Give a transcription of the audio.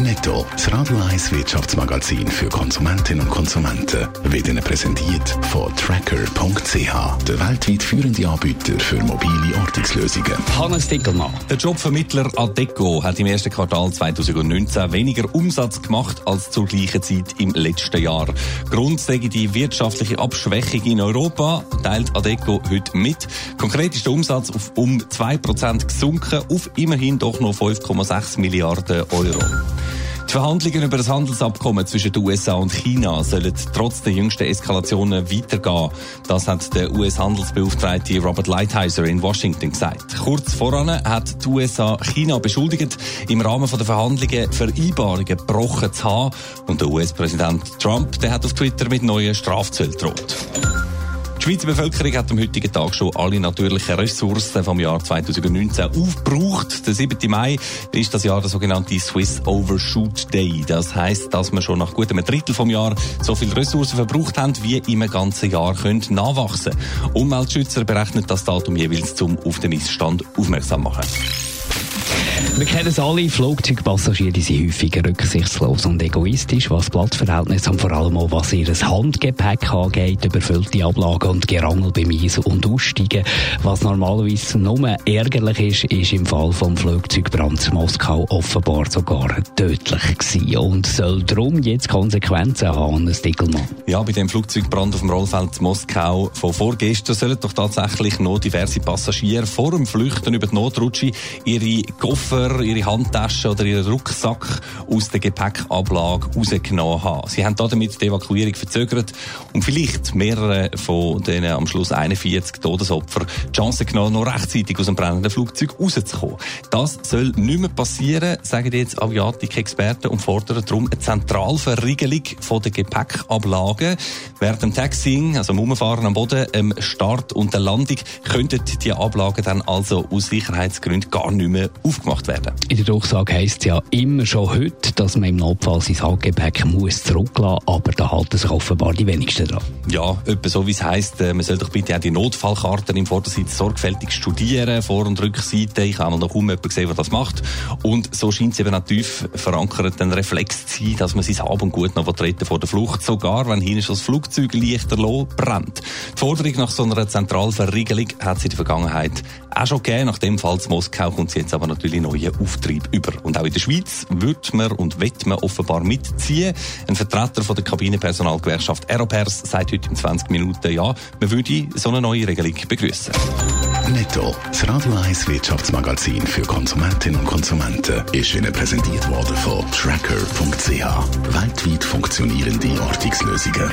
Netto, das Radio 1 Wirtschaftsmagazin für Konsumentinnen und Konsumenten, wird Ihnen präsentiert von Tracker.ch, der weltweit führende Anbieter für mobile Ortungslösungen. Hannes Dickelmann. Der Jobvermittler Adeco hat im ersten Quartal 2019 weniger Umsatz gemacht als zur gleichen Zeit im letzten Jahr. Grund sei die wirtschaftliche Abschwächung in Europa, teilt Adeco heute mit. Konkret ist der Umsatz auf um 2% gesunken, auf immerhin doch noch 5,6 Milliarden Euro. Die Verhandlungen über das Handelsabkommen zwischen den USA und China sollen trotz der jüngsten Eskalationen weitergehen. Das hat der US-Handelsbeauftragte Robert Lighthizer in Washington gesagt. Kurz voran hat die USA China beschuldigt, im Rahmen der Verhandlungen Vereinbarungen gebrochen zu haben. Und der US-Präsident Trump der hat auf Twitter mit neuen Strafzöllen droht. Die Schweizer Bevölkerung hat am heutigen Tag schon alle natürlichen Ressourcen vom Jahr 2019 aufgebraucht. Der 7. Mai ist das Jahr der sogenannte Swiss Overshoot Day. Das heißt, dass wir schon nach gut einem Drittel vom Jahr so viele Ressourcen verbraucht haben, wie im ganzen Jahr können nachwachsen. Umweltschützer berechnen das Datum jeweils zum auf den Missstand aufmerksam machen. Wir kennen es alle, Flugzeugpassagiere sind häufig rücksichtslos und egoistisch, was Platzverhältnisse und vor allem auch was ihr Handgepäck angeht, überfüllte Ablagen und Gerangel beim Ein- und Aussteigen. Was normalerweise nur ärgerlich ist, ist im Fall vom Flugzeugbrand zu Moskau offenbar sogar tödlich gewesen und soll darum jetzt Konsequenzen haben, Hannes Dickelmann. Ja, bei dem Flugzeugbrand auf dem Rollfeld zu Moskau von vorgestern sollen doch tatsächlich noch diverse Passagiere vor dem Flüchten über die Notrutsche ihre Koffer, ihre Handtasche oder ihren Rucksack aus der Gepäckablage rausgenommen haben. Sie haben damit die Evakuierung verzögert und vielleicht mehrere von den am Schluss 41 Todesopfer die Chance genommen, noch rechtzeitig aus dem brennenden Flugzeug rauszukommen. Das soll nicht mehr passieren, sagen jetzt Aviatik-Experten und fordern darum eine Zentralverriegelung von der Gepäckablagen. Während dem Taxiing, also dem Umfahren am Boden, dem Start und der Landung, könnten die Ablagen dann also aus Sicherheitsgründen gar nicht mehr aufgemacht werden. In der Durchsage heisst es ja immer schon heute, dass man im Notfall sein Handgepäck muss zurücklassen muss, aber da halten sich offenbar die wenigsten dran. Ja, etwa so wie es heisst, äh, man soll doch bitte auch die Notfallkarten im Vordersitz sorgfältig studieren, Vor- und Rückseite. Ich habe noch kaum jemanden gesehen, der das macht. Und so scheint es eben auch tief verankert, ein Reflex zu sein, dass man sein Hab und Gut noch retten vor der Flucht, sogar wenn hinten schon das Flugzeug leichter brennt. Die Forderung nach so einer Zentralverriegelung hat es in der Vergangenheit auch schon gegeben. Nach dem Fall zu Moskau kommt sie jetzt aber natürlich neuen Auftrieb über. Und auch in der Schweiz wird man und wird man offenbar mitziehen. Ein Vertreter von der Kabinenpersonalgewerkschaft Aeropers sagt heute in 20 Minuten, ja, man würde so eine neue Regelung begrüßen. Netto, das Radio 1 Wirtschaftsmagazin für Konsumentinnen und Konsumenten, ist Ihnen präsentiert worden von Tracker.ch. Weltweit funktionierende Ortungslösungen.